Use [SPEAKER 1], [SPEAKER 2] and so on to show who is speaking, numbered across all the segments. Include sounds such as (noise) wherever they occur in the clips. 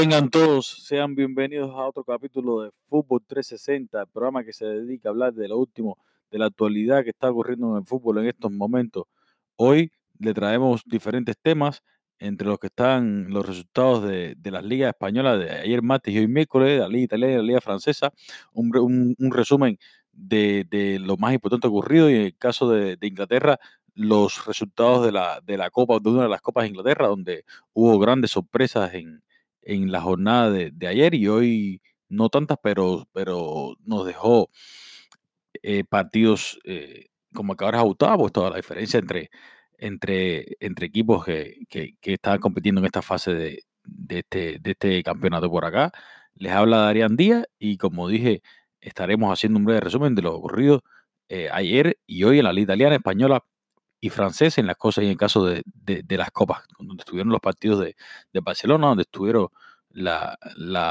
[SPEAKER 1] tengan todos, sean bienvenidos a otro capítulo de Fútbol 360, el programa que se dedica a hablar de lo último, de la actualidad que está ocurriendo en el fútbol en estos momentos. Hoy le traemos diferentes temas, entre los que están los resultados de, las ligas españolas de ayer martes y hoy miércoles, la liga italiana y la liga francesa, un, resumen de, lo más importante ocurrido y en el caso de, Inglaterra, los resultados de la, de la Copa, de una de las Copas de Inglaterra, donde hubo grandes sorpresas en, en la jornada de, ayer y hoy no tantas, pero, pero nos dejó eh, partidos eh, como ahora gustado, pues toda la diferencia entre, entre, entre equipos que, que, estaban compitiendo en esta fase de, este, de este campeonato por acá. Les habla Darían Díaz y como dije, estaremos haciendo un breve resumen de lo ocurrido eh, ayer y hoy en la liga italiana, española y francesa en las cosas y en el caso de, las copas, donde estuvieron los partidos de, Barcelona, donde estuvieron la,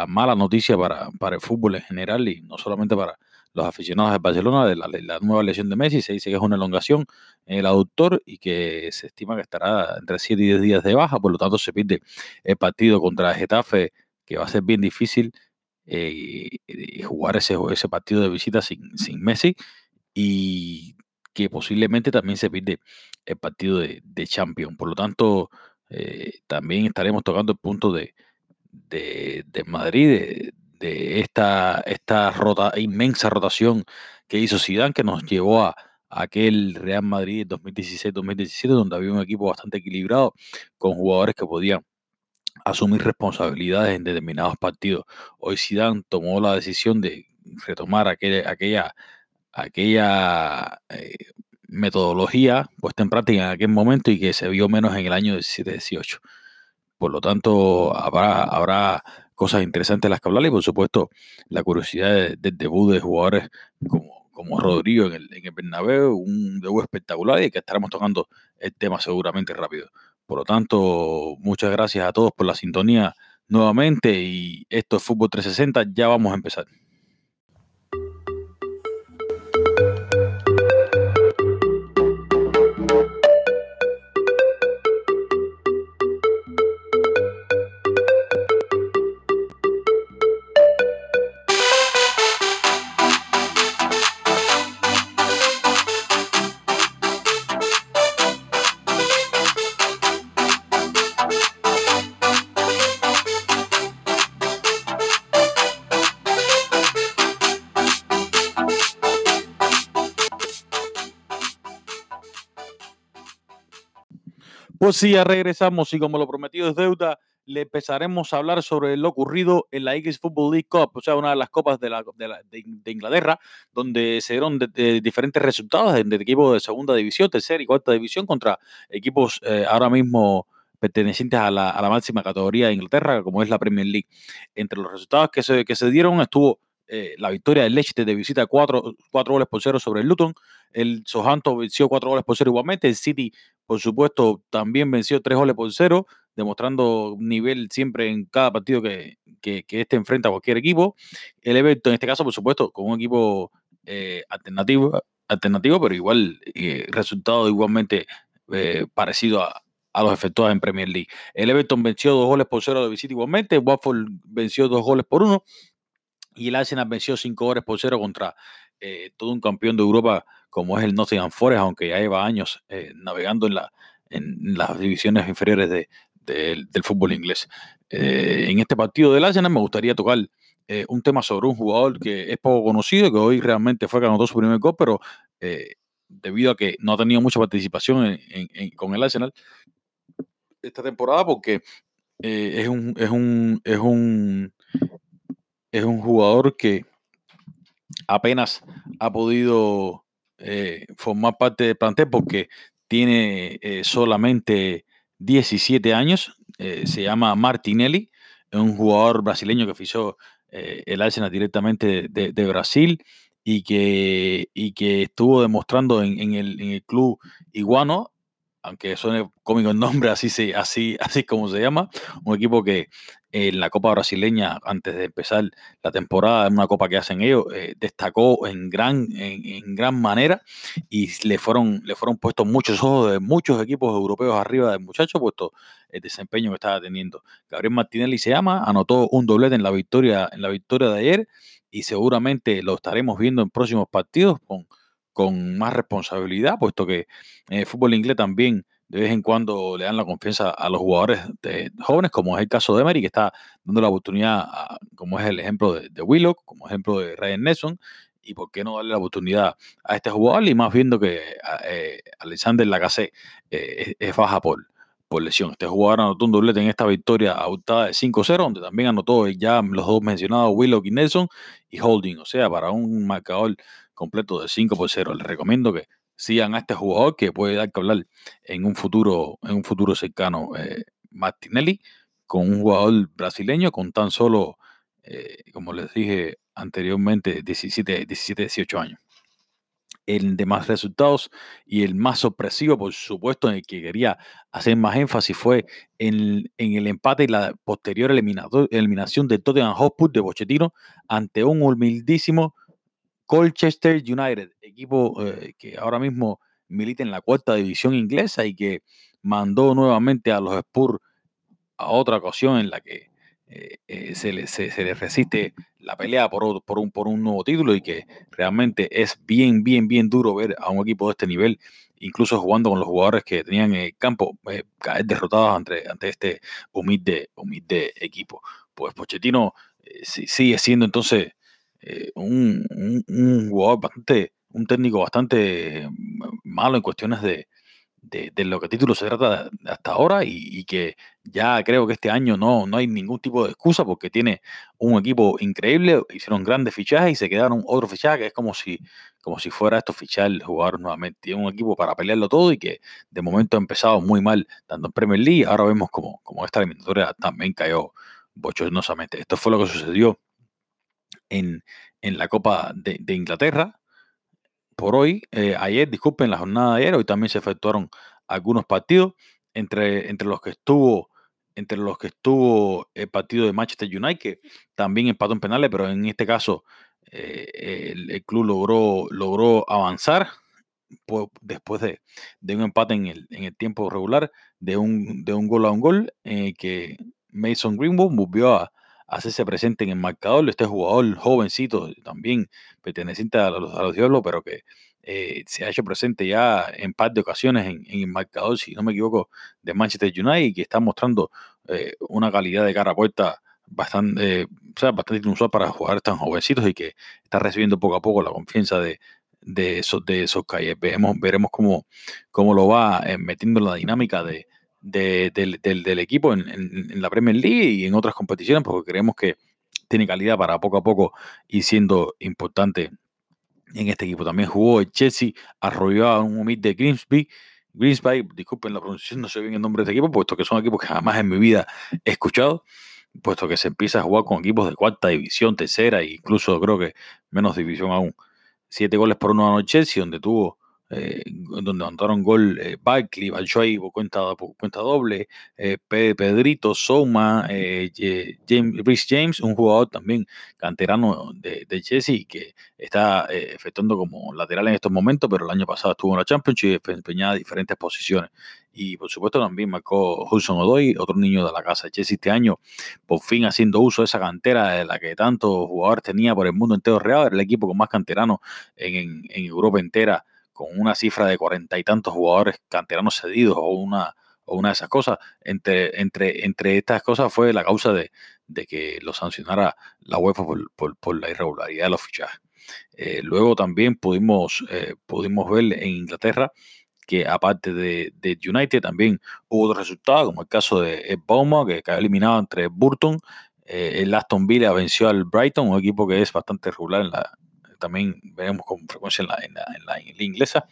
[SPEAKER 1] mala noticia para, para el fútbol en general y no solamente para, los aficionados de Barcelona de la, nueva lesión de Messi. Se dice que es una elongación en el aductor y que se estima que estará entre 7 y 10 días de baja. Por lo tanto, se pide el partido contra Getafe, que va a ser bien difícil eh, jugar ese, ese partido de visita sin, sin Messi. Y que posiblemente también se pide el partido de, de Champions. Por lo tanto, eh, también estaremos tocando el punto de, de, Madrid, de esta, esta inmensa rotación que hizo Zidane, que nos llevó a, aquel Real Madrid 2016-2017, donde había un equipo bastante equilibrado, con jugadores que podían asumir responsabilidades en determinados partidos. Hoy Zidane tomó la decisión de retomar aquella, aquella, aquella eh, metodología puesta en práctica en aquel momento y que se vio menos en el año 17-18. Por lo tanto, habrá, habrá cosas interesantes las que hablar y por supuesto la curiosidad del debut de jugadores como, como Rodrigo en el, en el Bernabéu, un debut espectacular y que estaremos tocando el tema seguramente rápido. Por lo tanto, muchas gracias a todos por la sintonía nuevamente y esto es Fútbol 360, ya vamos a empezar. Pues sí, ya regresamos y como lo prometido es deuda, le empezaremos a hablar sobre lo ocurrido en la English Football League Cup, o sea, una de las copas de, la, Inglaterra, donde se dieron diferentes resultados de, equipos de segunda división, tercera y cuarta división contra equipos eh, ahora mismo pertenecientes a la, máxima categoría de Inglaterra, como es la Premier League. Entre los resultados que se, que se dieron estuvo eh, la victoria del Leicester de visita cuatro, cuatro goles por cero sobre el Luton, el Southampton venció cuatro goles por cero igualmente, el City por supuesto, también venció tres goles por cero, demostrando nivel siempre en cada partido que, que, este enfrenta a cualquier equipo. El Everton, en este caso, por supuesto, con un equipo eh, alternativo, alternativo, pero igual, eh, resultado igualmente parecido a, los efectuados en Premier League. El Everton venció dos goles por cero de visita igualmente, Watford venció dos goles por uno y el Arsenal venció cinco goles por cero contra todo un campeón de Europa como es el Nottingham Forest, aunque ya lleva años eh, navegando en, la, en las divisiones inferiores de, del fútbol inglés. Eh, en este partido del Arsenal me gustaría tocar eh, un tema sobre un jugador que es poco conocido, que hoy realmente fue que anotó su primer gol, pero debido a que no ha tenido mucha participación con el Arsenal esta temporada, porque es un, es un, es un, es un jugador que apenas ha podido eh, formar parte del plantel porque tiene eh, solamente 17 años. Eh, se llama Martinelli, es un jugador brasileño que fichó el Arsenal directamente de, Brasil y que, y que estuvo demostrando en, el, club Iguano, aunque suene cómico el nombre, así, se, así, así como se llama, un equipo que en la Copa Brasileña antes de empezar la temporada, en una copa que hacen ellos, eh, destacó en gran, en, gran manera y le fueron, le fueron puestos muchos ojos de muchos equipos europeos arriba del muchacho, puesto el desempeño que estaba teniendo. Gabriel Martinelli se llama, anotó un doblete en la victoria, en la victoria de ayer y seguramente lo estaremos viendo en próximos partidos con, con más responsabilidad, puesto que el fútbol inglés también de vez en cuando le dan la confianza a los jugadores de, jóvenes, como es el caso de Emery, que está dando la oportunidad, como es el ejemplo de, de Willock, como ejemplo de Ryan Nelson, y por qué no darle la oportunidad a este jugador, y más viendo que eh, Alexander Lacazette eh, es, baja por, por lesión. Este jugador anotó un doblete en esta victoria autada de 5-0, donde también anotó ya los dos mencionados, Willock y Nelson, y Holding, o sea, para un marcador completo de 5 por 0. Les recomiendo que sigan a este jugador que puede dar que hablar en un futuro, en un futuro cercano. Eh, Martinelli, con un jugador brasileño con tan solo, eh, como les dije anteriormente, 17, 17, 18 años. El de más resultados y el más sorpresivo, por supuesto, en el que quería hacer más énfasis fue en, en el empate y la posterior eliminación de Tottenham Hotspur de Pochettino ante un humildísimo Colchester United, equipo eh, que ahora mismo milita en la cuarta división inglesa y que mandó nuevamente a los Spurs a otra ocasión en la que eh, eh, se, le, se, resiste la pelea por, un, nuevo título y que realmente es bien, bien, bien duro ver a un equipo de este nivel, incluso jugando con los jugadores que tenían en el campo, caer derrotados ante, ante este humilde, humilde equipo. Pues Pochettino sigue siendo entonces eh, un, jugador bastante, un técnico bastante malo en cuestiones de, de, lo que título se trata hasta ahora y, que ya creo que este año no, no hay ningún tipo de excusa porque tiene un equipo increíble, hicieron grandes fichajes y se quedaron otro fichaje que es como si, como si fuera esto fichar jugador nuevamente. Tiene un equipo para pelearlo todo y que de momento ha empezado muy mal tanto en Premier League, ahora vemos como, como esta eliminatoria también cayó bochornosamente. Esto fue lo que sucedió en, la Copa de, Inglaterra. Por hoy, eh, ayer, disculpen la jornada de ayer, hoy también se efectuaron algunos partidos, entre, entre los que estuvo entre los que estuvo el partido de Manchester United, que también empató en penales, pero en este caso eh, el, club logró, logró avanzar después de, un empate en el, en el, tiempo regular, de un, de un gol a un gol, en que Mason Greenwood volvió a, hacerse presente en el marcador. Este jugador jovencito, también perteneciente a los, a los Diablos, pero que eh, se ha hecho presente ya en par de ocasiones en, el marcador, si no me equivoco, de Manchester United y que está mostrando eh, una calidad de cara a puerta bastante, o sea, bastante inusual para jugadores tan jovencitos y que está recibiendo poco a poco la confianza de, de esos, de esos calles. Veremos, veremos cómo, cómo lo va eh, metiendo en la dinámica de, del, equipo en, la Premier League y en otras competiciones, porque creemos que tiene calidad para poco a poco y siendo importante en este equipo. También jugó el Chelsea, arrolló a un humilde Grimsby. Grimsby, disculpen la pronunciación, no sé bien el nombre de este equipo, puesto que son equipos que jamás en mi vida he escuchado, puesto que se empieza a jugar con equipos de cuarta división, tercera e incluso creo que menos división aún. Siete goles por uno a Chelsea, donde tuvo eh, donde anotaron gol eh, Barkley, cuenta, doble, eh, Pedrito, Soma, eh, James, James, un jugador también canterano de, de Chelsea que está efectuando como lateral en estos momentos, pero el año pasado estuvo en la Championship y desempeñaba diferentes posiciones. Y por supuesto también marcó Hudson Odoy, otro niño de la casa de Chelsea este año, por fin haciendo uso de esa cantera de la que tantos jugadores tenía por el mundo entero real, era el equipo con más canteranos en Europa entera con una cifra de cuarenta y tantos jugadores canteranos cedidos o una, o una de esas cosas. Entre, entre, entre estas cosas fue la causa de, que lo sancionara la UEFA por, la irregularidad de los fichajes. Eh, luego también pudimos, eh, pudimos ver en Inglaterra que aparte de, United también hubo otros resultados, como el caso de Bauma, que quedó eliminado entre Burton. Eh, el Aston Villa venció al Brighton, un equipo que es bastante regular en la, también veremos con frecuencia en la, en la, inglesa.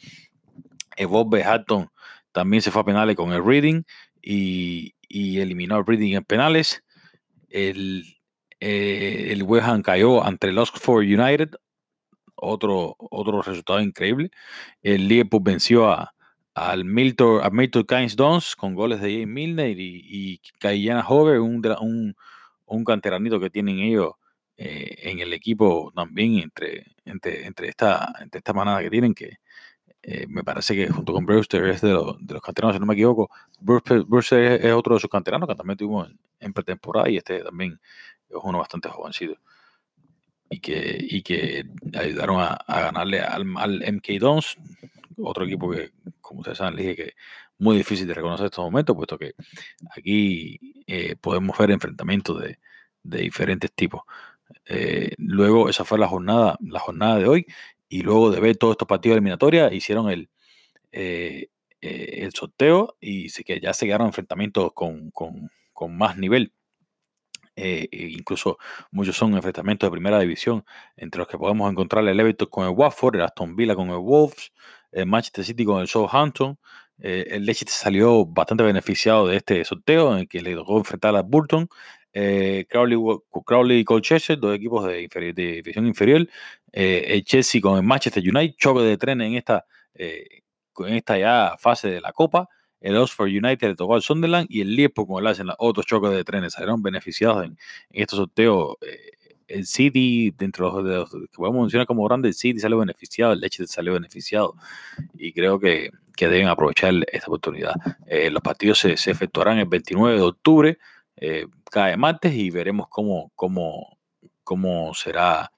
[SPEAKER 1] El Bob Hatton también se fue a penales con el Reading y, eliminó al Reading en penales. El, eh, el West Ham cayó ante el Oxford United, otro, otro resultado increíble. El Liverpool venció a, al Milton, a Milton Keynes Dons con goles de Jay Milner y, y Kayana Hover, un, un, un canteranito que tienen ellos eh, en el equipo también entre, entre, esta, entre esta manada que tienen, que eh, me parece que junto con Brewster es de, los, de los canteranos, si no me equivoco, Brewster, es, otro de sus canteranos que también tuvimos en, pretemporada y este también es uno bastante jovencito. Y que, y que ayudaron a, ganarle al, al, MK Dons, otro equipo que, como ustedes saben, dije que muy difícil de reconocer en estos momentos, puesto que aquí eh, podemos ver enfrentamientos de, de diferentes tipos. Eh, luego, esa fue la jornada, la jornada de hoy, y luego de ver todos estos partidos eliminatorios, hicieron el, eh, eh, el sorteo y que ya se quedaron enfrentamientos con, con, con más nivel. E incluso muchos son enfrentamientos de primera división, entre los que podemos encontrar el Everton con el Watford, el Aston Villa con el Wolves, el Manchester City con el Southampton. el Leicester salió bastante beneficiado de este sorteo, en el que le tocó enfrentar a Burton eh, Crowley, y Colchester, dos equipos de, división inferior. Eh, el Chelsea con el Manchester United, choque de tren en esta, eh, en esta ya fase de la Copa. El Oxford United le tocó al Sunderland y el Liverpool con el Arsenal, otros choques de trenes. Salieron beneficiados en, estos sorteos. el City, dentro de los, que podemos mencionar como grande, el City salió beneficiado, el Leicester salió beneficiado. Y creo que, que deben aprovechar esta oportunidad. los partidos se, efectuarán el 29 de octubre cae martes y veremos cómo, cómo, cómo será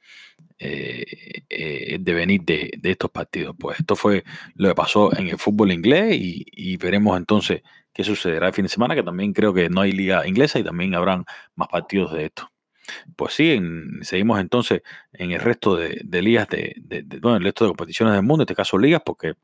[SPEAKER 1] eh, eh, devenir de, estos partidos. Pues esto fue lo que pasó en el fútbol inglés y, veremos entonces qué sucederá el fin de semana, que también creo que no hay liga inglesa y también habrán más partidos de esto. Pues sí, seguimos entonces en el resto de, ligas, de, bueno, el resto de competiciones del mundo, en este caso ligas, porque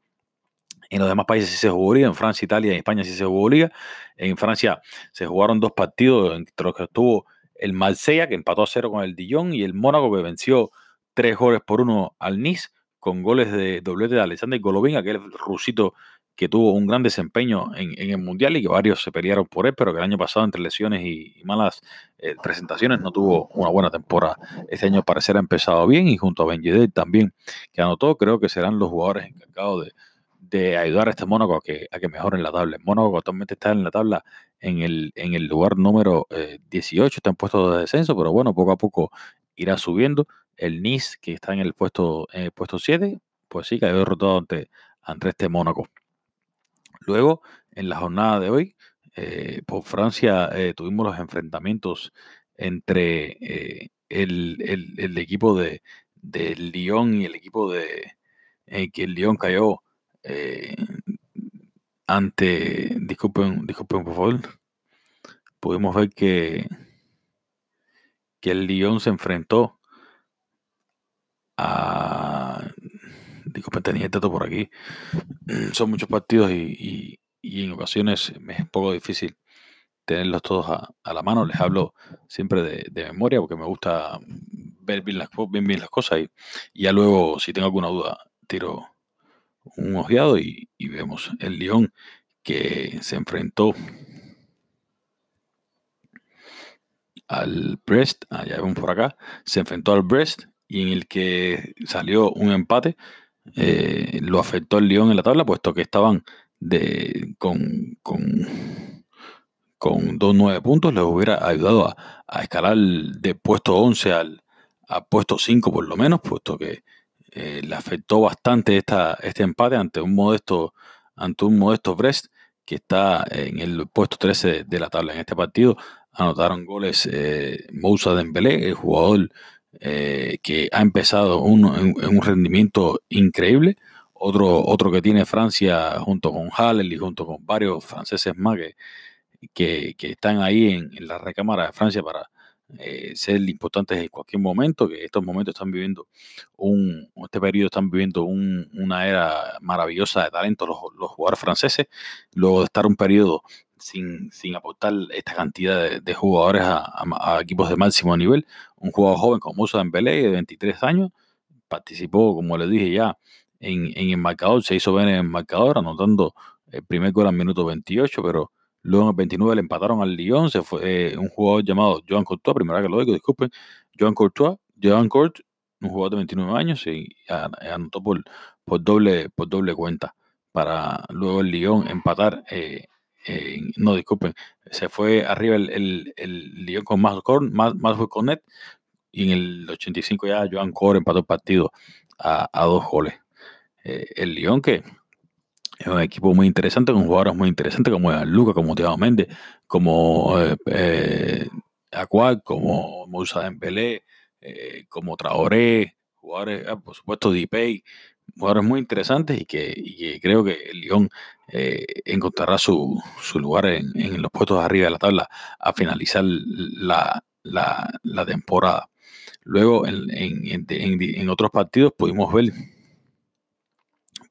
[SPEAKER 1] en los demás países sí se jugó liga, en Francia, Italia y España sí se jugó liga. En Francia se jugaron dos partidos, entre los que estuvo el Marsella, que empató a cero con el Dijon, y el Mónaco, que venció tres goles por uno al Nice, con goles de doblete de Alexander Golovin, aquel rusito que tuvo un gran desempeño en, el Mundial y que varios se pelearon por él, pero que el año pasado, entre lesiones y, malas eh, presentaciones, no tuvo una buena temporada. Este año parece ha empezado bien y junto a Ben también, que anotó, creo que serán los jugadores encargados de de ayudar a este Mónaco a que, a que mejore la tabla. Mónaco actualmente está en la tabla en el, en el lugar número 18, eh, está en puesto de descenso, pero bueno, poco a poco irá subiendo. El Nice, que está en el puesto, en el puesto 7, pues sí, cayó derrotado ante, ante este Mónaco. Luego, en la jornada de hoy, eh, por Francia eh, tuvimos los enfrentamientos entre el, el, equipo de, Lyon y el equipo de que el Lyon cayó eh, ante, disculpen, disculpen por favor, pudimos ver que, que el Lyon se enfrentó a, disculpen, tenía el dato por aquí, (clears throat) son muchos partidos y, en ocasiones es un poco difícil tenerlos todos a, la mano. Les hablo siempre de, memoria porque me gusta ver bien las, cosas y, y, ya luego, si tengo alguna duda, tiro, un ojeado y, vemos el León que se enfrentó al Brest, allá vemos por acá, se enfrentó al Brest y en el que salió un empate, eh, lo afectó el León en la tabla, puesto que estaban de, con, con, con dos nueve puntos, les hubiera ayudado a, a escalar de puesto 11 al a puesto 5 por lo menos, puesto que eh, le afectó bastante esta, este empate ante un modesto ante un modesto Brest que está en el puesto 13 de la tabla. En este partido anotaron goles eh, Moussa Dembélé, el jugador eh, que ha empezado en, un rendimiento increíble. Otro, otro que tiene Francia junto con Haller y junto con varios franceses más que, que, están ahí en, la recámara de Francia para eh, ser importantes en cualquier momento, que estos momentos están viviendo un, este periodo están viviendo una era maravillosa de talento los, los, jugadores franceses, luego de estar un periodo sin, sin aportar esta cantidad de, jugadores a, equipos de máximo nivel, un jugador joven como Musa Dembélé de 23 años, participó, como les dije ya, en, en el marcador, se hizo bien en el marcador, anotando el primer gol al minuto 28, pero Luego en el 29 le empataron al Lyon. Se fue eh, un jugador llamado Joan Courtois, primera que lo digo, disculpen. Joan Courtois, Joan Court, un jugador de 29 años, y anotó por, doble, por doble cuenta para luego el Lyon empatar eh, no, disculpen, se fue arriba el, el, Lyon con más, más, más Cornet y en el 85 ya Joan Core empató el partido a, a dos goles. el Lyon que es un equipo muy interesante, con jugadores muy interesantes como Luca, como Thiago Méndez, como eh, eh como Moussa Dembélé, eh, como Traoré, jugadores, ah, por supuesto, Dipey, jugadores muy interesantes y que, creo que el Lyon eh, encontrará su, lugar en, los puestos de arriba de la tabla a finalizar la, temporada. Luego, en, en, otros partidos pudimos ver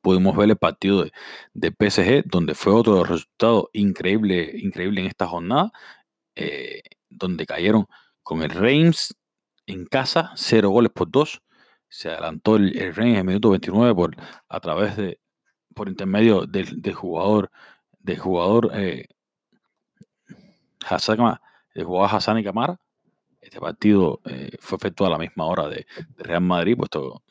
[SPEAKER 1] pudimos ver el partido de, PSG, donde fue otro resultado increíble, increíble en esta jornada, eh, donde cayeron con el Reims en casa, cero goles por dos. Se adelantó el, Reims en el minuto 29 por, a través de, por intermedio del, jugador, del jugador eh, Hassan, jugador Hassan y Camara. Este partido eh, fue efectuado a la misma hora de, de Real Madrid, puesto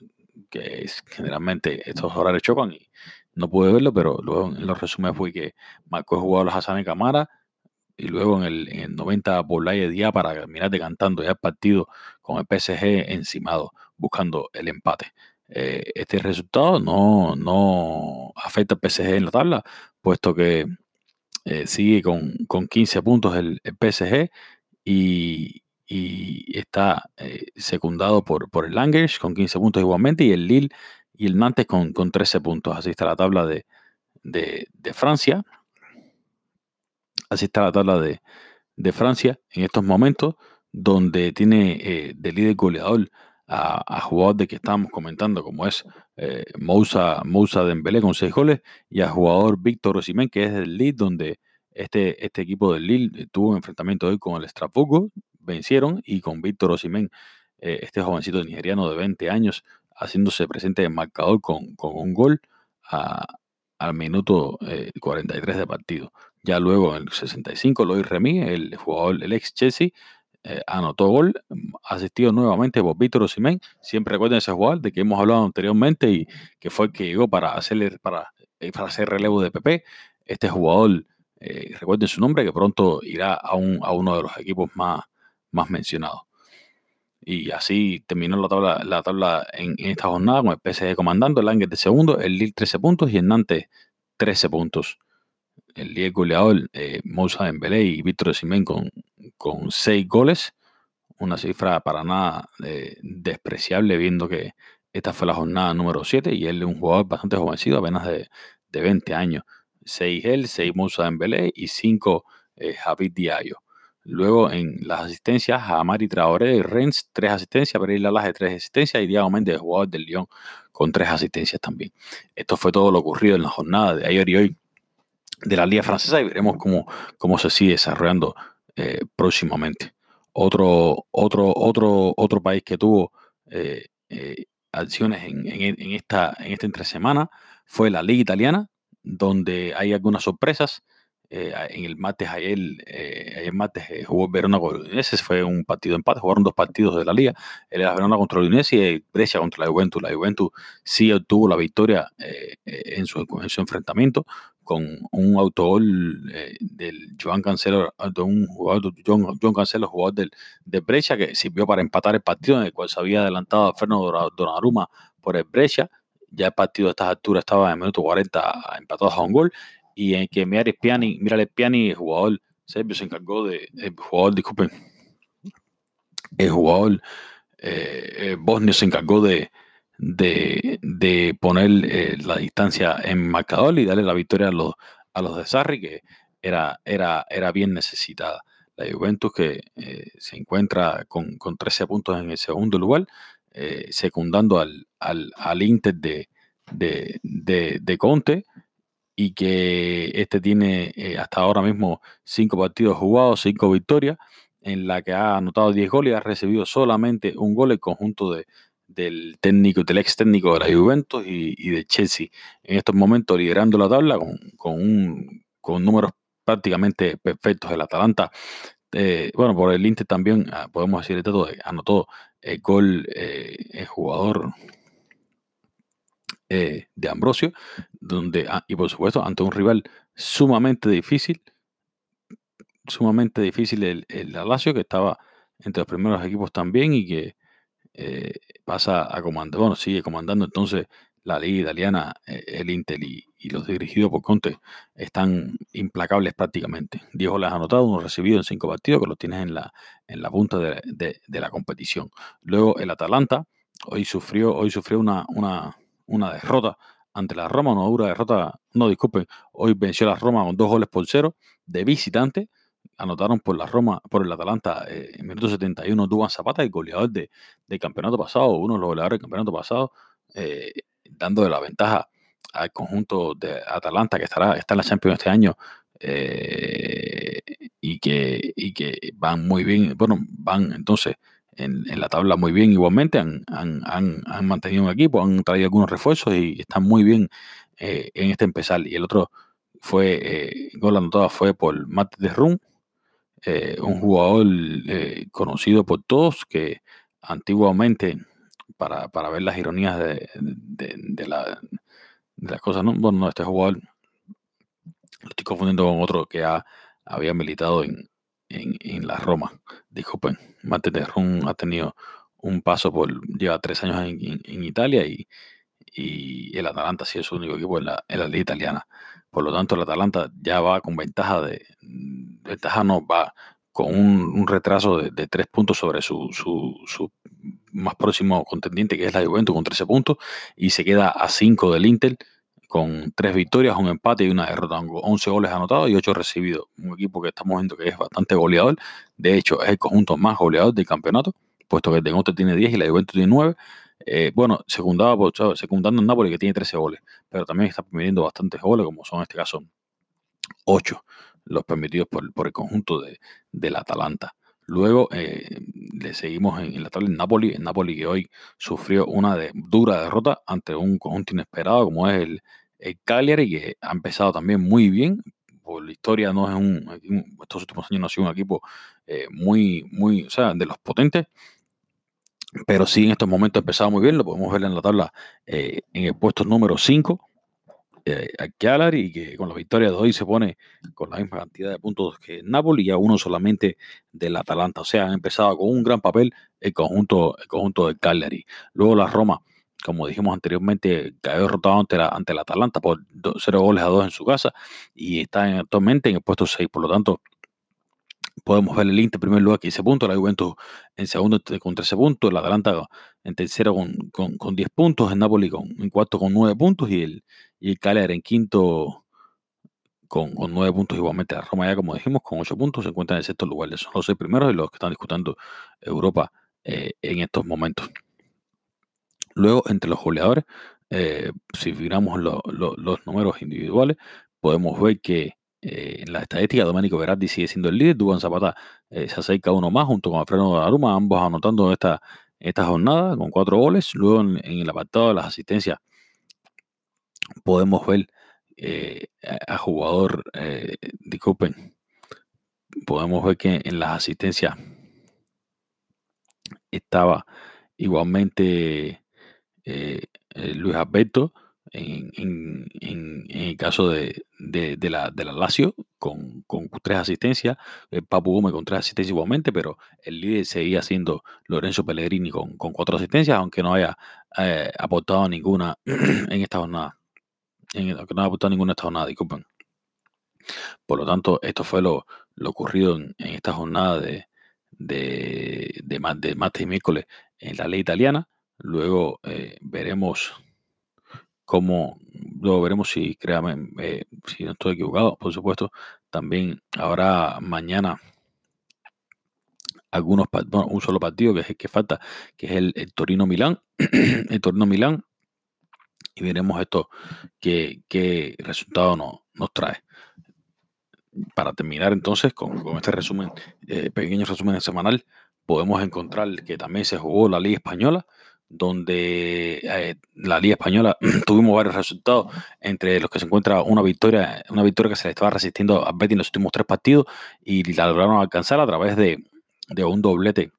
[SPEAKER 1] que generalmente estos horarios chocan y no pude verlo, pero luego en los resúmenes fue que marcó el jugador Hassan en Camara y luego en el, en 90 de día para mirar decantando ya el partido con el PSG encimado buscando el empate. Eh, este resultado no, no afecta al PSG en la tabla, puesto que eh, sigue con, con, 15 puntos el, el PSG y, y está eh, secundado por, por el Langers con 15 puntos igualmente y el Lille y el Nantes con, con 13 puntos. Así está la tabla de, de, Francia. Así está la tabla de, de, Francia en estos momentos, donde tiene eh, de líder goleador a, a, de que estábamos comentando, como es eh, Moussa, Moussa Dembélé con 6 goles, y a jugador Víctor Osimhen, que es del Lille, donde este, este equipo del Lille tuvo un enfrentamiento hoy con el Strasbourg, vencieron y con Víctor Osimén, eh, este jovencito nigeriano de 20 años, haciéndose presente en marcador con, un gol al minuto 43 eh, de partido. Ya luego en el 65, Lois Remy, el jugador, el ex Chelsea, eh, anotó gol, asistido nuevamente por Víctor Osimén. Siempre recuerden ese jugador de que hemos hablado anteriormente y que fue el que llegó para, hacerle, para, para hacer relevo de PP. Este jugador, recuerden su nombre, que pronto irá a, un, a uno de los equipos más, más mencionado. Y así terminó la tabla, la tabla en, esta jornada con el PSG comandando, el Ángel de segundo, el Lille 13 puntos y el Nantes 13 puntos. El Lille goleador eh, Moussa Dembélé y Víctor Simén con, con 6 goles. Una cifra para nada eh, despreciable viendo que esta fue la jornada número 7 y él es un jugador bastante jovencito, apenas de, de 20 años. 6 él, 6 Moussa Dembélé y 5 eh, Javid Diallo. Luego en las asistencias, a Amari Traoré y Rennes, tres asistencias, Perey Lalaje, tres asistencias y Diego Méndez, jugador del Lyon, con tres asistencias también. Esto fue todo lo ocurrido en la jornada de ayer y hoy de la Liga Francesa y veremos cómo, cómo se sigue desarrollando eh, próximamente. Otro, otro, otro, otro país que tuvo eh, eh, acciones en, esta, en esta entre semana fue la Liga Italiana, donde hay algunas sorpresas. Eh, en el martes ayer, eh, ayer martes eh, jugó Verona con Udinese, fue un partido de empate, jugaron dos partidos de la liga, era Verona contra el Udinese y Brescia contra la Juventus. La Juventus sí obtuvo la victoria en, su, en su enfrentamiento con un autogol del Joan Cancelo, de un jugador, John, John Cancelo, jugador del, de Brescia, que sirvió para empatar el partido en el cual se había adelantado a Fernando Donnarumma por el Brescia. Ya el partido a estas alturas estaba en el minuto 40 empatado a un gol y en que Mirar Piani, Mira Piani, el jugador serbio, se encargó de, el jugador, disculpen, el jugador eh, eh, bosnio se encargó de, de, poner eh, la distancia en marcador y darle la victoria a los, a los de Sarri, que era, era, era bien necesitada. La Juventus que se encuentra con, con, 13 puntos en el segundo lugar, secundando al, al, al Inter de, de, de, de Conte, y que este tiene eh, hasta ahora mismo cinco partidos jugados, cinco victorias, en la que ha anotado 10 goles y ha recibido solamente un gol el conjunto de, del técnico, del ex técnico de la Juventus y, de Chelsea. En estos momentos liderando la tabla con, con, un, con números prácticamente perfectos. El Atalanta, eh, bueno, por el Inter también ah, podemos decir el dato, anotó el gol eh, el jugador eh, de Ambrosio, donde, ah, y por supuesto, ante un rival sumamente difícil, sumamente difícil el, el Lazio, que estaba entre los primeros equipos también y que eh, pasa a comandar, bueno, sigue comandando entonces la liga italiana, eh, el Inter y, los dirigidos por Conte están implacables prácticamente. 10 goles anotados, uno recibido en cinco partidos, que lo tienes en la, en la punta de, de, la competición. Luego el Atalanta hoy sufrió, hoy sufrió una, una, una derrota ante la Roma, una dura derrota, no disculpen, hoy venció la Roma con dos goles por cero de visitante anotaron por la Roma, por el Atalanta eh, en minuto 71 Duban Zapata, el goleador de, del campeonato pasado, uno de los goleadores del campeonato pasado, eh, dando la ventaja al conjunto de Atalanta que estará está en la Champions este año eh, y, que, y que van muy bien, bueno, van entonces en, la tabla muy bien igualmente, han, han, mantenido un equipo, han traído algunos refuerzos y están muy bien en este empezar. Y el otro fue, gol anotado fue por Matt de Rum, eh, un jugador eh, conocido por todos que antiguamente, para, ver las ironías de, de, la, las cosas, ¿no? bueno, este jugador lo estoy confundiendo con otro que ha, había militado en, en, la Roma. Disculpen, Mate de Rum ha tenido un paso por, lleva tres años en, Italia y, y, el Atalanta sí es su único equipo en la, en liga italiana. Por lo tanto, el Atalanta ya va con ventaja de, ventaja no, va con un, retraso de, tres puntos sobre su, su, más próximo contendiente, que es la Juventus, con 13 puntos, y se queda a 5 del Inter, con tres victorias, un empate y una derrota, 11 goles anotados y 8 recibidos. Un equipo que estamos viendo que es bastante goleador, de hecho es el conjunto más goleador del campeonato, puesto que el Dengote tiene 10 y la Juventus tiene 9. Eh, bueno, secundado por, secundando en Napoli que tiene 13 goles, pero también está permitiendo bastantes goles, como son en este caso 8 los permitidos por, por el conjunto de, del Atalanta. Luego eh, le seguimos en, la tabla en Napoli, en Napoli que hoy sufrió una de, dura derrota ante un conjunto inesperado como es el, el Cagliari, que ha empezado también muy bien. Por la historia no es un, estos últimos años no ha sido un equipo eh, muy, muy, o sea, de los potentes, pero sí en estos momentos ha empezado muy bien, lo podemos ver en la tabla eh, en el puesto número 5 eh, a y que con la victoria de hoy se pone con la misma cantidad de puntos que Napoli y a uno solamente del Atalanta. O sea, han empezado con un gran papel el conjunto, el conjunto de Cagliari. Luego la Roma, como dijimos anteriormente, cayó derrotado ante, la, ante el Atalanta por 0 goles a 2 en su casa y está actualmente en el puesto 6. Por lo tanto, podemos ver el Inter en primer lugar 15 puntos, la Juventus en segundo con 13 puntos, el Atalanta en tercero con, con, 10 puntos, el Napoli con, en cuarto con 9 puntos y el, y el Cagliari en quinto con, con 9 puntos igualmente. La Roma ya, como dijimos, con 8 puntos se encuentra en el sexto lugar. Son los seis primeros y los que están disputando Europa eh, en estos momentos. Luego, entre los goleadores, eh, si miramos los números individuales, podemos ver que eh, en la estadística, Domenico Verratti sigue siendo el líder, Duban Zapata eh, se acerca uno más junto con Alfredo Aruma, ambos anotando esta, esta jornada con cuatro goles. Luego en, el apartado de las asistencias podemos ver eh, a, jugador, disculpen, podemos ver que en las asistencias estaba igualmente Luis Alberto en, el caso de, la, de la Lazio, con, tres asistencias, el eh, Papu Gómez con tres asistencias igualmente, pero el líder seguía siendo Lorenzo Pellegrini con, cuatro asistencias, aunque no haya eh, aportado ninguna (clears throat) en esta jornada. aunque no haya aportado ninguna en esta jornada, disculpen. Por lo tanto, esto fue lo, ocurrido en, esta jornada de, de, de, martes y miércoles en la ley italiana. Luego eh, veremos como luego veremos si, créame, eh, si no estoy equivocado, por supuesto, también habrá mañana algunos un solo partido que es el que falta, que es el, Torino Milán, (clears throat) el Torino Milán, y veremos esto qué, qué resultado nos, nos trae. Para terminar entonces con, este resumen, eh, pequeño resumen semanal, podemos encontrar que también se jugó la Liga Española, donde eh, la Liga Española (clears throat) tuvimos varios resultados, entre los que se encuentra una victoria, una victoria que se le estaba resistiendo a Betty en los últimos tres partidos y la lograron alcanzar a través de, un doblete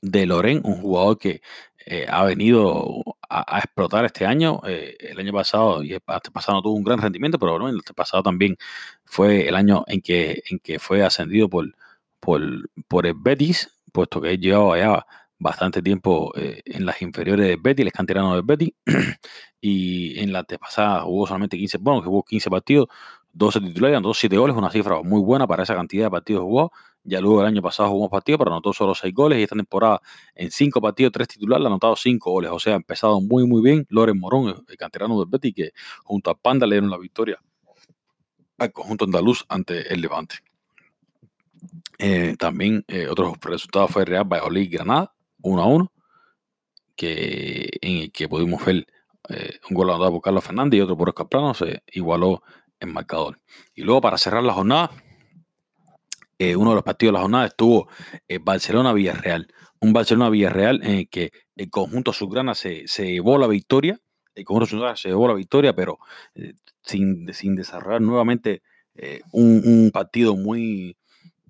[SPEAKER 1] de Loren, un jugador que eh, ha venido a, explotar este año. Eh, el año pasado y este pasado no tuvo un gran rendimiento, pero bueno, el pasado también fue el año en que, en que fue ascendido por, por, por Betis, puesto que él llevaba ya bastante tiempo eh, en las inferiores de Betis, el canterano de Betis, (clears throat) y en la pasada jugó solamente 15, bueno, jugó 15 partidos, 12 titulares, 2 7 goles, una cifra muy buena para esa cantidad de partidos jugó Ya luego el año pasado jugó un partido, pero anotó solo 6 goles y esta temporada en 5 partidos, 3 titulares, ha anotado 5 goles. O sea, ha empezado muy, muy bien. Loren Morón, el canterano del Betis, que junto a Panda le dieron la victoria al conjunto andaluz ante el Levante. Eh, también eh, otros resultados fue Real Valladolid Granada, 1 a 1, que, en el que pudimos ver eh, un gol anotado por Carlos Fernández y otro por Oscar Plano, se igualó en marcador. Y luego para cerrar la jornada, eh, uno de los partidos de la jornada estuvo eh, Barcelona-Villarreal. Un Barcelona-Villarreal en el que el conjunto Azulgrana se, llevó la victoria. El conjunto Azulgrana se llevó la victoria, pero eh, sin, sin, desarrollar nuevamente un, partido muy,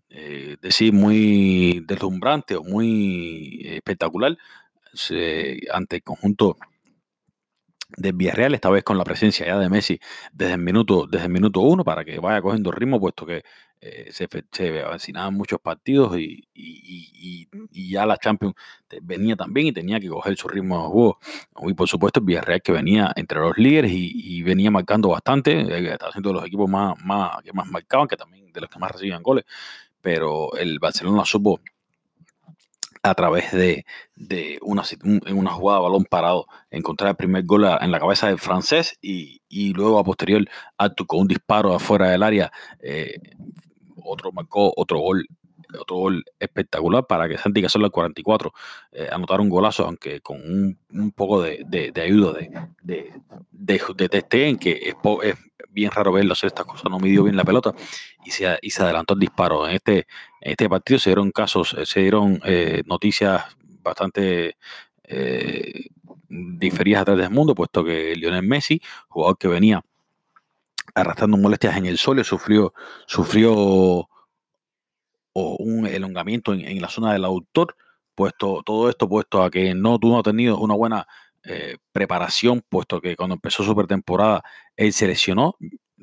[SPEAKER 1] decir, muy deslumbrante o muy espectacular ante el conjunto de Villarreal, esta vez con la presencia ya de Messi desde el minuto, desde el minuto uno, para que vaya cogiendo ritmo, puesto que eh, se, se muchos partidos y, ya la Champions venía también y tenía que coger su ritmo de juego. Y por supuesto el Villarreal que venía entre los líderes y, venía marcando bastante, eh, estaba siendo de los equipos más, más, que más marcaban, que también de los que más recibían goles, pero el Barcelona supo a través de, una, una jugada de balón parado, encontrar el primer gol en la cabeza del francés y, luego a posterior con un disparo afuera del área, eh, otro marcó otro gol otro gol espectacular para que Santi Cazorla al 44 eh, anotara un golazo, aunque con un, poco de, ayuda de, de, de, que es, es, bien raro verlo hacer estas cosas, no midió bien la pelota y se, y se adelantó el disparo. En este, en este partido se dieron casos, eh, se dieron eh, noticias bastante eh, diferidas a través del mundo, puesto que Lionel Messi, jugador que venía arrastrando molestias en el suelo, sufrió, sufrió un elongamiento en, la zona del autor, puesto todo esto puesto a que no tú no has tenido una buena eh, preparación, puesto que cuando empezó su pretemporada él se lesionó,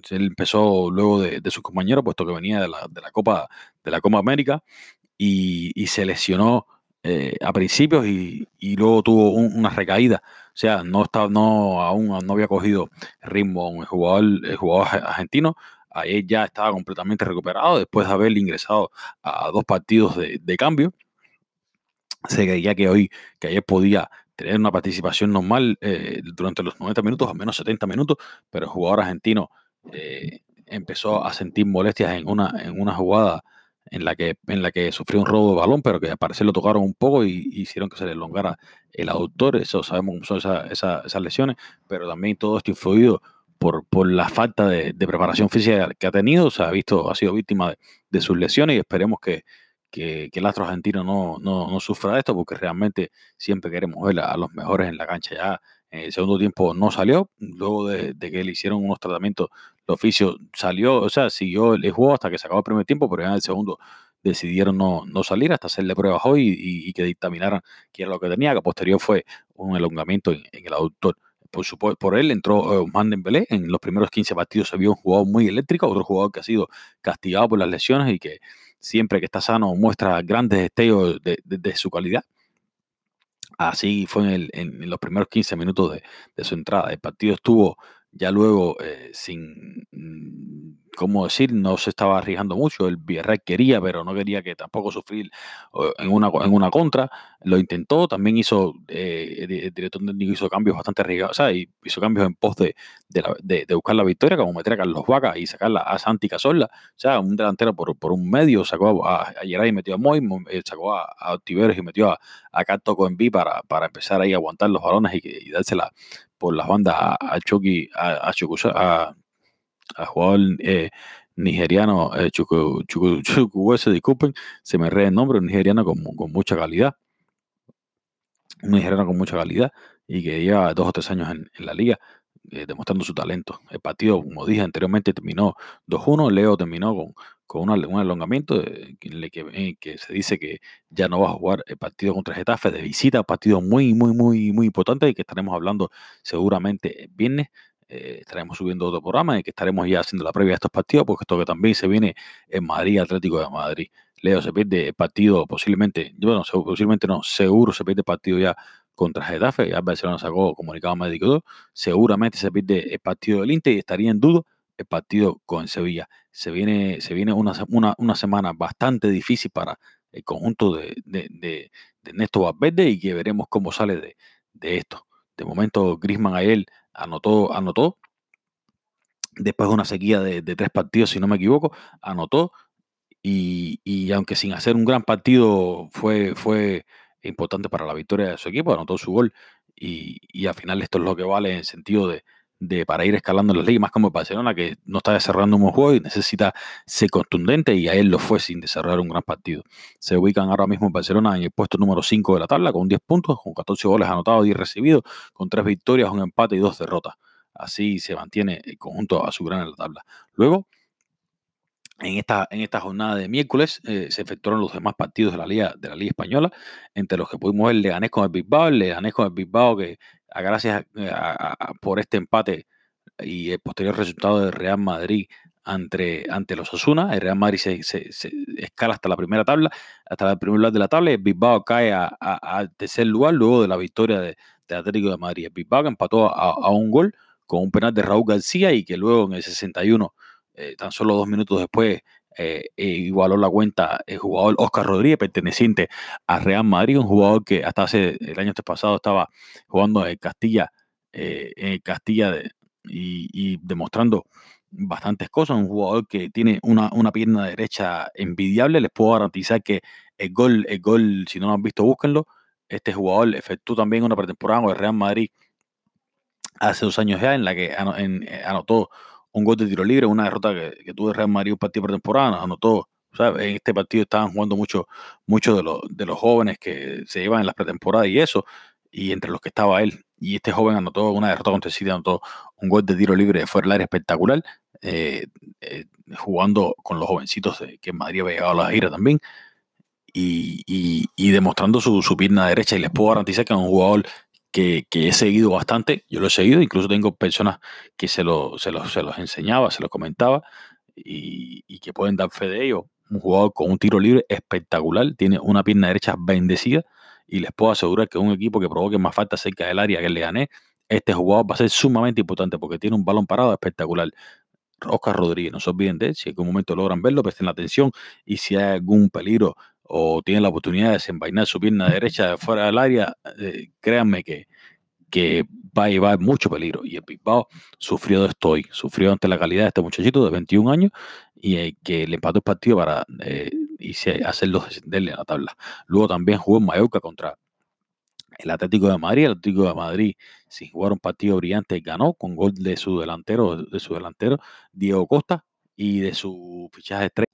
[SPEAKER 1] él empezó luego de, de sus compañeros, puesto que venía de la, de la Copa de la Copa América y, se lesionó eh, a principios y, luego tuvo una recaída. O sea, no estaba, no, aún no había cogido ritmo el jugador, el jugador argentino, ahí ya estaba completamente recuperado después de haber ingresado a dos partidos de, cambio. Se creía que hoy, que ayer podía tener una participación normal eh, durante los 90 minutos, al menos 70 minutos, pero el jugador argentino eh, empezó a sentir molestias en una, en una jugada en la, que, en la que sufrió un robo de balón, pero que al parecer lo tocaron un poco y, hicieron que se le elongara el autor. Eso sabemos cómo son esas lesiones, pero también todo esto influido por, por la falta de, preparación física que ha tenido, se ha visto, ha sido víctima de, sus lesiones y esperemos que, que, el astro argentino no, no, sufra esto porque realmente siempre queremos ver a, los mejores en la cancha. Ya en el segundo tiempo no salió, luego de, que le hicieron unos tratamientos, el oficio salió, o sea, siguió el juego hasta que se acabó el primer tiempo, pero ya en el segundo decidieron no, no salir hasta hacerle pruebas hoy y, que dictaminaran qué era lo que tenía, que posterior fue un elongamiento en, en el aductor por, supuesto, por él entró uh, Dembélé. En los primeros 15 partidos se vio un jugador muy eléctrico, otro jugador que ha sido castigado por las lesiones y que siempre que está sano muestra grandes destellos de, su calidad. Así fue en, los primeros 15 minutos de, su entrada. El partido estuvo ya luego eh, sin ¿cómo decir? No se estaba arriesgando mucho. El Villarreal quería, pero no quería que tampoco sufrir en una, en una contra. Lo intentó, también hizo, eh, el director técnico hizo cambios bastante arriesgados, o sea, hizo cambios en pos de, de, buscar la victoria, como meter a Carlos Vaca y sacarla a Santi Cazorla. O sea, un delantero por, por un medio, sacó a, a y metió a Moy, eh, sacó a, a y metió a, a Cato Coenví para, para empezar ahí a aguantar los balones y, y dársela por las bandas a, a Chucky, a, a, a a jugador eh, nigeriano, eh, Chuku, (laughs) disculpen, se me re el nombre, un nigeriano con, mucha calidad. Un nigeriano con mucha calidad y que lleva dos o tres años en, la liga eh, demostrando su talento. El partido, como dije anteriormente, terminó 2-1. Leo terminó con, con un elongamiento en que, se dice que ya no va a jugar el partido contra Getafe de visita, partido muy, muy, muy, muy importante y que estaremos hablando seguramente el viernes. Eh, estaremos subiendo otro programa y que estaremos ya haciendo la previa de estos partidos, porque esto que también se viene en Madrid, Atlético de Madrid. Leo, se pierde el partido posiblemente, bueno, posiblemente no, seguro se pierde el partido ya contra Getafe, ya Barcelona sacó comunicado médico seguramente se pierde el partido del Inter y estaría en duda el partido con Sevilla. Se viene, se viene una, una, semana bastante difícil para el conjunto de, de, de, de Néstor Valverde y que veremos cómo sale de, de esto. De momento, Grisman él anotó, anotó. Después de una sequía de, tres partidos, si no me equivoco, anotó. Y, y, aunque sin hacer un gran partido, fue, fue importante para la victoria de su equipo, anotó su gol. Y, y al final esto es lo que vale en sentido de, de, para ir escalando en las ligas, más como Barcelona, que no está desarrollando un buen juego y necesita ser contundente, y a él lo fue sin desarrollar un gran partido. Se ubican ahora mismo en Barcelona en el puesto número 5 de la tabla, con 10 puntos, con 14 goles anotados y recibidos, con 3 victorias, un empate y 2 derrotas. Así se mantiene el conjunto a su gran en la tabla. Luego, en esta, en esta jornada de miércoles eh, se efectuaron los demás partidos de la Liga, de la Liga Española, entre los que pudimos ver Leganés con el Bilbao, el Leganés con el Bilbao que a gracias eh, por este empate y el posterior resultado del Real Madrid ante, ante los Osuna, el Real Madrid se, escala hasta la primera tabla, hasta el primer lugar de la tabla, y el Bilbao cae al tercer lugar luego de la victoria de, Atlético de Madrid. El Bilbao empató a, un gol con un penal de Raúl García y que luego en el 61 eh, tan solo dos minutos después eh, eh, igualó la cuenta el jugador Oscar Rodríguez, perteneciente a Real Madrid, un jugador que hasta hace el año pasado estaba jugando en Castilla, en Castilla y, demostrando bastantes cosas, un jugador que tiene una, una, pierna derecha envidiable, les puedo garantizar que el gol, el gol, si no lo han visto, búsquenlo, este jugador efectuó también una pretemporada con el Real Madrid hace dos años ya, en la que anotó un gol de tiro libre, una derrota que, que tuvo el Real Madrid un partido por temporada, anotó. en este partido estaban jugando muchos mucho de, los, de los jóvenes que se llevan en las pretemporadas y eso, y entre los que estaba él. Y este joven anotó una derrota contra el City, anotó un gol de tiro libre fuera del área espectacular, eh, eh, jugando con los jovencitos que en Madrid había llegado a la gira también. Y, y, demostrando su, su, pierna derecha. Y les puedo garantizar que es un jugador que, he seguido bastante, yo lo he seguido, incluso tengo personas que se, lo, se, los, se los enseñaba, se los comentaba y, que pueden dar fe de ello. Un jugador con un tiro libre espectacular, tiene una pierna derecha bendecida y les puedo asegurar que un equipo que provoque más falta cerca del área que le gané, este jugador va a ser sumamente importante porque tiene un balón parado espectacular. Oscar Rodríguez, no se olviden de él, si en algún momento logran verlo, presten atención y si hay algún peligro o tienen la oportunidad de desenvainar su pierna derecha fuera del área, eh, créanme que, que va a llevar mucho peligro. Y el Bilbao sufrió de esto hoy, sufrió ante la calidad de este muchachito de 21 años y eh, que le empató el partido para eh, hacerlo descenderle a la tabla. Luego también jugó en Mallorca contra el Atlético de Madrid. El Atlético de Madrid, sin jugar un partido brillante, ganó con gol de su delantero, de su delantero Diego Costa y de su fichaje estrella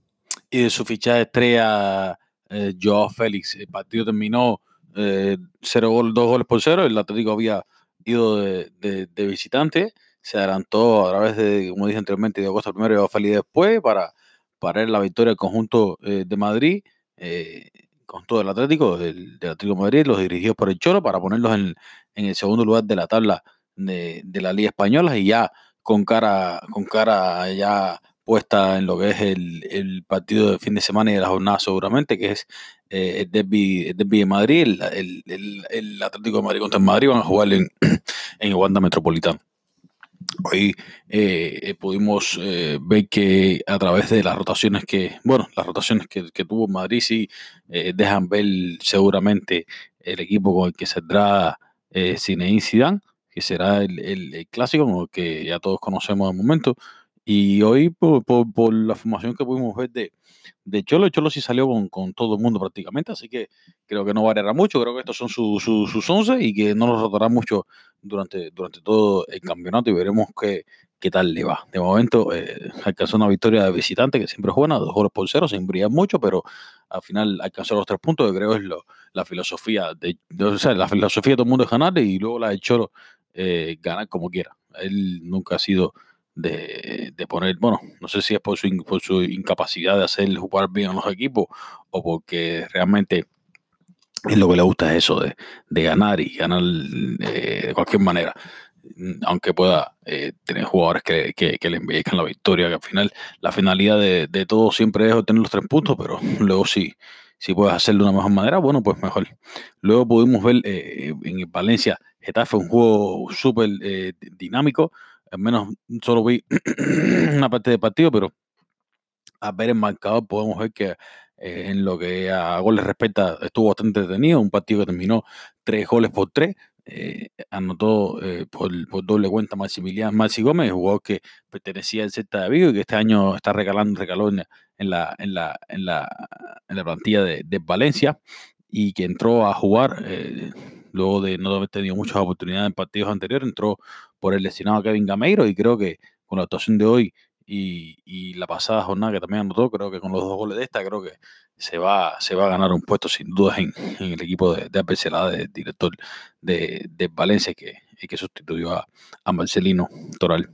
[SPEAKER 1] y de su fichaje estrella eh, Joao Félix. El partido terminó eh, 0 gol, 2 goles por 0. El Atlético había ido de, de, visitante. Se adelantó a través de, como dije anteriormente, de Costa primero y Joao Félix después para, para la victoria del conjunto eh, de Madrid. Eh, con todo el Atlético, del, Atlético de Madrid, los dirigidos por el Cholo, para ponerlos en, en el segundo lugar de la tabla de, de, la Liga Española y ya con cara, con cara ya puesta en lo que es el, el, partido de fin de semana y de la jornada seguramente, que es eh, el, derby, de Madrid, el, el, el, Atlético de Madrid contra el Madrid, van a jugar en, (clears throat) en Wanda Metropolitano. Hoy eh, eh, pudimos ver que a través de las rotaciones que, bueno, las rotaciones que, que tuvo Madrid sí dejan ver seguramente el equipo con el que saldrá eh, Zinedine Zidane, que será el, el, clásico que ya todos conocemos de momento, y hoy, por, por, la formación que pudimos ver de, de Cholo, Cholo sí salió con, con, todo el mundo prácticamente, así que creo que no variará mucho. Creo que estos son sus 11 y que no nos rotará mucho durante, durante todo el campeonato y veremos qué, qué tal le va. De momento, eh, alcanzó una victoria de visitante que siempre es buena, dos goles por cero, sin brillar mucho, pero al final alcanzó los tres puntos, que creo es la filosofía de, la filosofía de todo el mundo es ganar y luego la de Cholo eh, ganar como quiera. Él nunca ha sido de, poner, bueno, no sé si es por su, por su incapacidad de hacer jugar bien a los equipos o porque realmente es lo que le gusta es eso de, ganar y ganar eh, de cualquier manera. Aunque pueda eh, tener jugadores que, que, le embellezcan la victoria, que al final la finalidad de, de, todo siempre es obtener los tres puntos, pero luego sí, si puedes hacerlo de una mejor manera, bueno, pues mejor. Luego pudimos ver eh, en Valencia, Getafe, un juego súper dinámico. Al menos solo vi (clears throat) una parte del partido, pero a ver el marcador podemos ver que eh, en lo que a goles respecta, estuvo bastante detenido. Un partido que terminó tres goles por tres. Eh, anotó eh, por, doble cuenta Maximiliano Maxi Gómez, jugador que pertenecía al Celta de Vigo y que este año está regalando en, la, en, la, en, la, en la plantilla de, Valencia y que entró a jugar luego de no haber tenido muchas oportunidades en partidos anteriores, entró por el destinado Kevin Gameiro y creo que con la actuación de hoy y, la pasada jornada que también anotó, creo que con los dos goles de esta, creo que se va, se va a ganar un puesto sin duda en, el equipo de, de de director de, Valencia, que, que sustituyó a, a Marcelino Toral.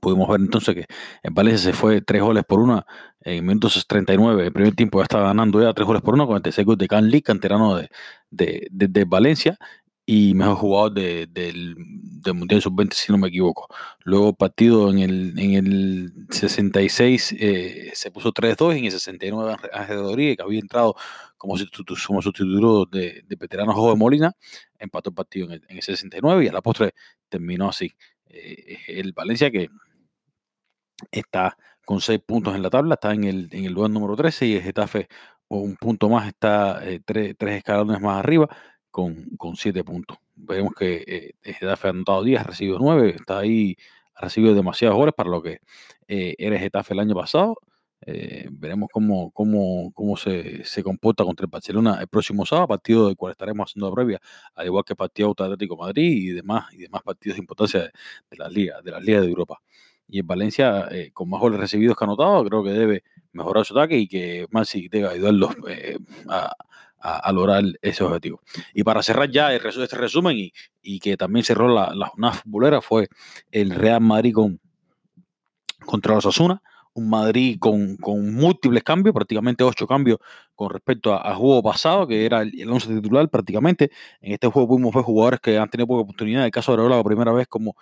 [SPEAKER 1] Pudimos ver entonces que en Valencia se fue tres goles por una en minutos 39. El primer tiempo ya estaba ganando ya tres goles por una con el goles de Can Lee, canterano de, de, de Valencia y mejor jugador de, del, Mundial Sub-20, si no me equivoco. Luego partido en el, en el 66 eh, se puso 3-2 y en el 69 Ángel Rodríguez, que había entrado como sustituto, de, de veterano de Molina, empató el partido en el, 69 y a la postre terminó así. Eh, el Valencia que está con 6 puntos en la tabla, está en el, en el lugar número 13 y el Getafe un punto más, está 3 eh, tres escalones más arriba con, con siete puntos. Vemos que eh, Getafe ha anotado 10, ha recibido 9, está ahí, ha recibido demasiados goles para lo que eh, era Getafe el año pasado. Eh, veremos cómo, cómo, cómo se, se, comporta contra el Barcelona el próximo sábado, partido del cual estaremos haciendo previa, al igual que el partido Atlético Madrid y demás, y demás partidos de importancia de, de las ligas, de las ligas de Europa. Y en Valencia, eh, con más goles recibidos que anotados, creo que debe mejorar su ataque y que Maxi debe ayudarlos (laughs) a, a, lograr ese objetivo. Y para cerrar ya este resumen y, y que también cerró la, la jornada futbolera fue el Real Madrid con, contra los Asuna, un Madrid con, con, múltiples cambios, prácticamente ocho cambios con respecto al juego pasado, que era el, once titular prácticamente. En este juego pudimos ver jugadores que han tenido poca oportunidad. En el caso de Areola, la primera vez como,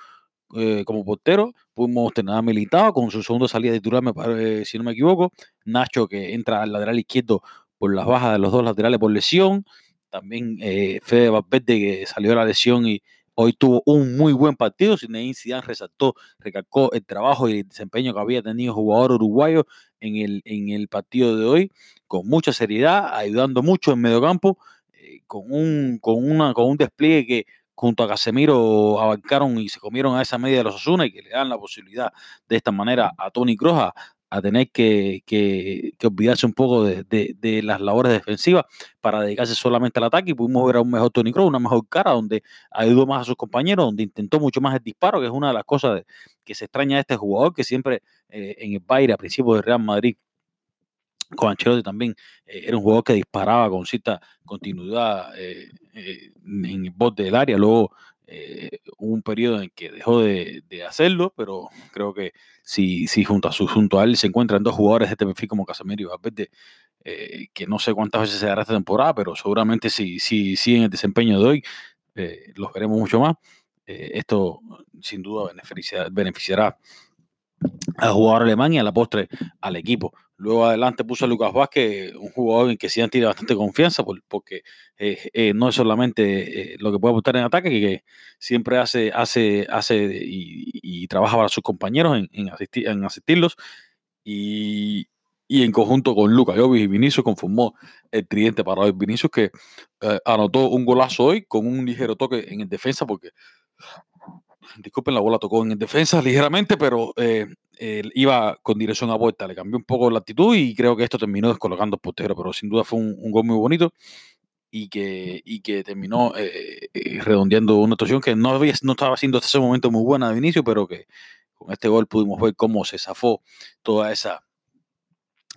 [SPEAKER 1] eh, como portero, pudimos tener a Militado con su segunda salida titular, me, si no me equivoco. Nacho, que entra al lateral izquierdo por las bajas de los dos laterales por lesión. También eh, Fede Valverde que salió de la lesión y hoy tuvo un muy buen partido. Zinedine Zidane resaltó, recalcó el trabajo y el desempeño que había tenido el jugador uruguayo en el, en el partido de hoy, con mucha seriedad, ayudando mucho en medio campo, eh, con, un, con, una, con un despliegue que junto a Casemiro abarcaron y se comieron a esa media de los Osuna y que le dan la posibilidad de esta manera a Tony Croja a tener que, que, olvidarse un poco de, de, las labores defensivas para dedicarse solamente al ataque y pudimos ver a un mejor Tony Kroos, una mejor cara, donde ayudó más a sus compañeros, donde intentó mucho más el disparo, que es una de las cosas que se extraña de este jugador, que siempre eh, en el Bayern, a principios de Real Madrid, con Ancelotti también eh, era un jugador que disparaba con cierta continuidad eh, en el bote del área, luego eh, un periodo en que dejó de, hacerlo, pero creo que si, si junto, a su, junto a él se encuentran dos jugadores de este perfil como Casemiro y Valverde, eh, que no sé cuántas veces se dará esta temporada, pero seguramente si, si siguen el desempeño de hoy, eh, los veremos mucho más. esto sin duda beneficiará, beneficiará al jugador alemán y a la postre al equipo. Luego adelante puso a Lucas Vázquez, un jugador en que sí han tiene bastante confianza, porque eh, eh, no es solamente eh, lo que puede aportar en ataque, que, siempre hace, hace, hace y, trabaja para sus compañeros en, asistirlos. Y, en conjunto con Lucas Jovic y Vinicius conformó el tridente para hoy. Vinicius que anotó un golazo hoy con un ligero toque en el defensa, porque disculpen, la bola tocó en defensa ligeramente, pero iba con dirección a vuelta, le cambió un poco la actitud y creo que esto terminó descolocando el portero, pero sin duda fue un, gol muy bonito y que, y que terminó eh, eh, redondeando una actuación que no, había, no estaba siendo hasta ese momento muy buena de inicio, pero que con este gol pudimos ver cómo se zafó toda esa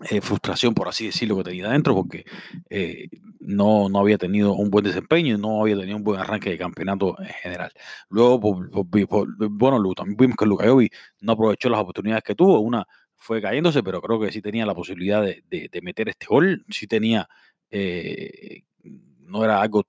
[SPEAKER 1] eh, frustración, por así decirlo, que tenía dentro, porque eh, no, no había tenido un buen desempeño y no había tenido un buen arranque de campeonato en general. Luego, bueno, también vimos que Lukajovic no aprovechó las oportunidades que tuvo. Una fue cayéndose, pero creo que sí tenía la posibilidad de, de, meter este gol. Sí tenía, eh, no era algo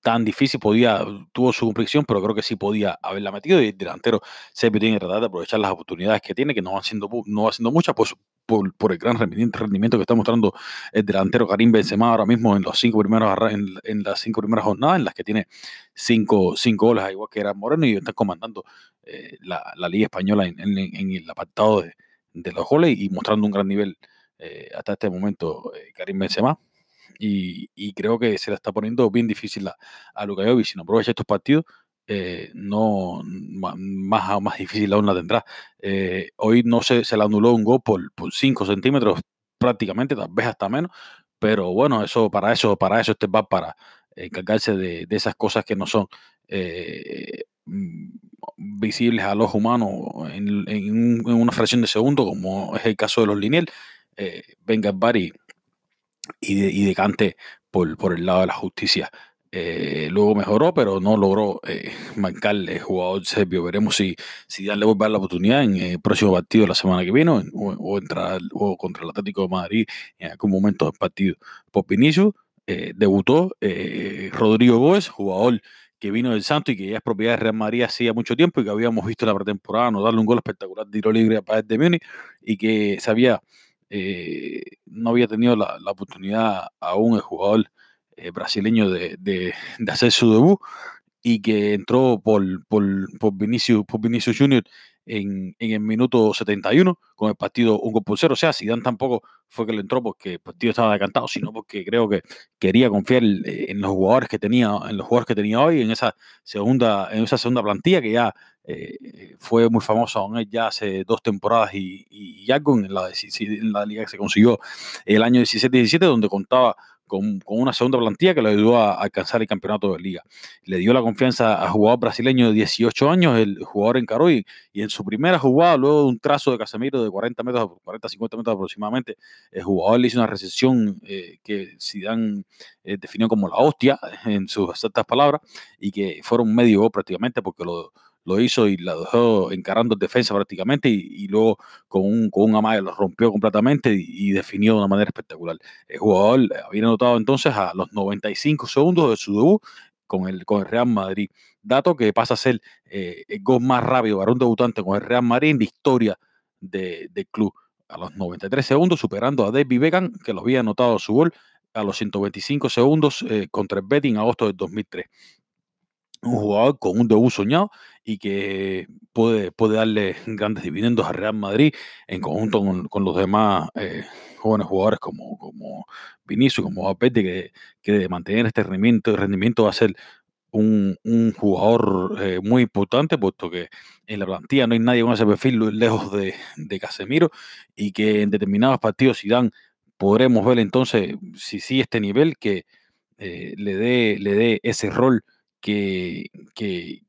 [SPEAKER 1] tan difícil, podía, tuvo su complexión, pero creo que sí podía haberla metido y el delantero siempre tiene que tratar de aprovechar las oportunidades que tiene, que no va siendo, no va siendo muchas, pues por, por, el gran rendimiento, que está mostrando el delantero Karim Benzema ahora mismo en los cinco primeros en, en las cinco primeras jornadas en las que tiene cinco, cinco goles, igual que era Moreno y está comandando eh, la, la, Liga Española en, en, el apartado de, de, los goles y mostrando un gran nivel eh, hasta este momento eh, Karim Benzema. Y, creo que se la está poniendo bien difícil a, a Luka Si no aprovecha estos partidos, eh, no más, más difícil aún la tendrá. Eh, hoy no se, se le anuló un gol por, por 5 centímetros prácticamente, tal vez hasta menos, pero bueno, eso para eso, para eso este va para encargarse de, de, esas cosas que no son eh, mm, visibles a los humanos en, en, una fracción de segundo, como es el caso de los lineal. venga Bari y, de, y decante por, por el lado de la justicia. Eh, luego mejoró, pero no logró eh, marcar el jugador serbio. Veremos si, si Dan le vuelve a dar la oportunidad en el próximo partido la semana que viene o, o, entrar, contra el Atlético de Madrid en algún momento del partido. Por Vinicius eh, debutó eh, Rodrigo Góez, jugador que vino del Santo y que ya es propiedad de Real Madrid hacía mucho tiempo y que habíamos visto en la pretemporada no darle un gol espectacular de tiro libre a Paez de Múnich y que se había eh, no había tenido la, la, oportunidad aún el jugador eh, brasileño de, de, de, hacer su debut y que entró por, por, por, Vinicius, por Vinicius Junior en, en, el minuto 71 con el partido un gol por cero. O sea, Zidane tampoco fue que le entró porque el partido estaba decantado, sino porque creo que quería confiar en los jugadores que tenía, en los jugadores que tenía hoy, en esa segunda, en esa segunda plantilla que ya eh, fue muy famosa ya hace dos temporadas y, y, algo en la, la liga que se consiguió el año 17-17, donde contaba con, una segunda plantilla que le ayudó a, alcanzar el campeonato de liga. Le dio la confianza a jugador brasileño de 18 años, el jugador encaró y, en su primera jugada, luego de un trazo de Casemiro de 40 metros, 40, 50 metros aproximadamente, el jugador le hizo una recepción eh, que Zidane eh, definió como la hostia, en sus exactas palabras, y que fueron medio gol prácticamente porque lo lo hizo y la dejó encarando defensa prácticamente y, luego con un, con un amague lo rompió completamente y, definió de una manera espectacular. El jugador había anotado entonces a los 95 segundos de su debut con el, con el Real Madrid, dato que pasa a ser eh, el gol más rápido para un debutante con el Real Madrid en la historia de, del club. A los 93 segundos, superando a David Beckham, que lo había anotado su gol a los 125 segundos eh, contra el Betis en agosto del 2003 un jugador con un debut soñado y que puede, puede darle (laughs) grandes dividendos a Real Madrid en conjunto con, con los demás eh, jóvenes jugadores como, como Vinicius, como Valverde, que, que de mantener este rendimiento, rendimiento va a ser un, un jugador eh, muy importante, puesto que en la plantilla no hay nadie con ese perfil lejos de, de Casemiro y que en determinados partidos si dan podremos ver entonces si sí este nivel que eh, le dé le dé ese rol que, que,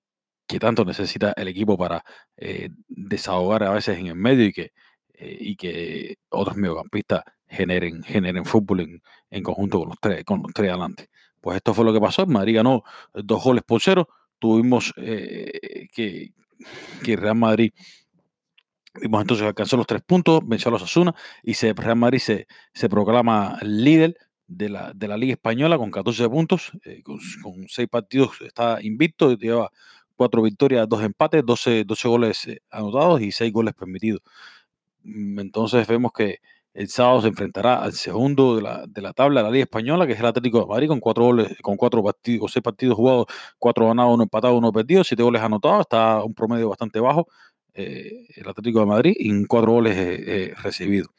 [SPEAKER 1] que tanto necesita el equipo para eh, desahogar a veces en el medio y que, eh, y que otros mediocampistas generen, generen fútbol en, en, conjunto con los, tres, con los tres adelante. Pues esto fue lo que pasó. Madrid ganó dos goles por cero. Tuvimos eh, que, que Real Madrid entonces alcanzó los tres puntos, venció a los Asuna y se, Real Madrid se, se proclama líder de la, de la Liga Española con 14 puntos, eh, con, con, 6 partidos está invicto, lleva 4 victorias, 2 empates, 12, 12 goles eh, anotados y 6 goles permitidos. Mm, entonces vemos que el sábado se enfrentará al segundo de la, de la tabla de la Liga Española, que es el Atlético de Madrid, con 4 goles, con 4 partidos, 6 partidos jugados, 4 ganados, 1 empatado, 1 perdido, 7 goles anotados, está un promedio bastante bajo, eh, el Atlético de Madrid en cuatro goles recibidos.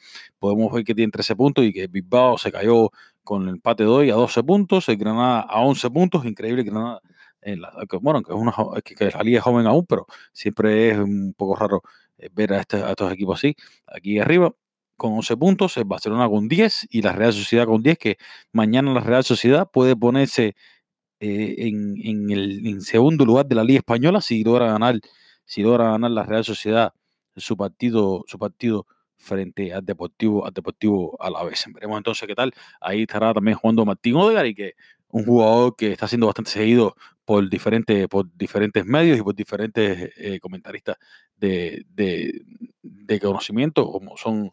[SPEAKER 1] Podemos ver que tiene 13 puntos y que Bilbao se cayó con el empate de hoy a 12 puntos, el Granada a 11 puntos, increíble Granada, la, bueno, que, es una, que, que la liga es joven aún, pero siempre es un poco raro eh, ver a, este, a estos equipos así, aquí arriba con 11 puntos, el Barcelona con 10 y la Real Sociedad con 10, que mañana la Real Sociedad puede ponerse eh, en, en, el segundo lugar de la Liga Española si logra ganar si logra ganar la Real Sociedad su partido, su partido frente al Deportivo, al Deportivo a la vez. Veremos entonces qué tal. Ahí estará también jugando Martín Odegar y que un jugador que está siendo bastante seguido por diferentes, por diferentes medios y por diferentes eh, comentaristas de, de, conocimiento, como son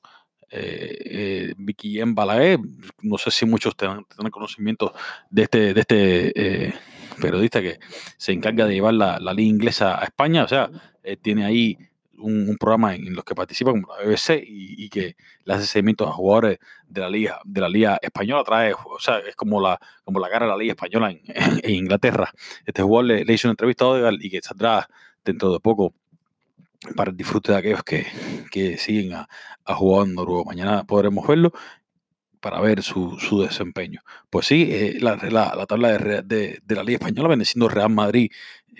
[SPEAKER 1] eh, eh, Vicky M. Balaguer. No sé si muchos tengan, conocimiento de este, de este periodista que se encarga de llevar la, la liga inglesa a España. O sea, tiene ahí un, programa en, los que participa como la BBC y, que le hace seguimiento a jugadores de la liga de la liga española trae o sea es como la como la cara de la liga española en, (laughs) Inglaterra este jugador le, hizo una entrevista a y que saldrá dentro de poco para el disfrute de aquellos que, que siguen a, a jugar en Noruega mañana podremos verlo para ver su, su desempeño. Pues sí, eh, la, la, tabla de, de, de, la Liga Española viene Real Madrid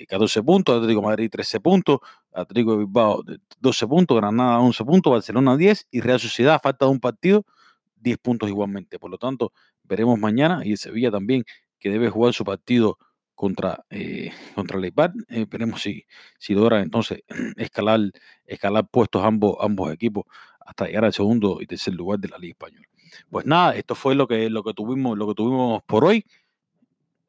[SPEAKER 1] 14 eh, puntos, Atlético Madrid 13 puntos, Atlético de Bilbao 12 puntos, Granada 11 puntos, Barcelona 10 y Real Sociedad, falta de un partido, 10 puntos igualmente. Por lo tanto, veremos mañana y el Sevilla también, que debe jugar su partido contra, eh, contra el eh, veremos si, si logra entonces (clears throat) escalar, escalar puestos ambos, ambos equipos hasta llegar al segundo y tercer lugar de la Liga Española. Pues nada, esto fue lo que, lo que tuvimos, lo que tuvimos por hoy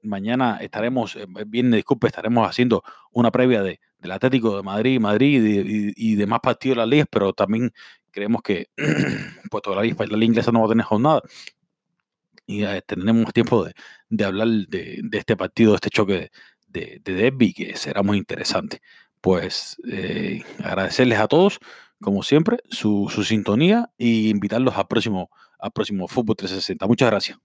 [SPEAKER 1] mañana estaremos, eh, bien disculpe, estaremos haciendo una previa de, del Atlético de Madrid, Madrid y, demás partidos de las ligas, pero también creemos que, (clears throat) puesto que la liga, la inglesa no va a tener jornada, y eh, tenemos tiempo de, de hablar de, de, este partido, de este choque de, de, derby, que será muy interesante. Pues eh, agradecerles a todos, como siempre, su, su sintonía y invitarlos al próximo, al próximo Fútbol 360. Muchas gracias.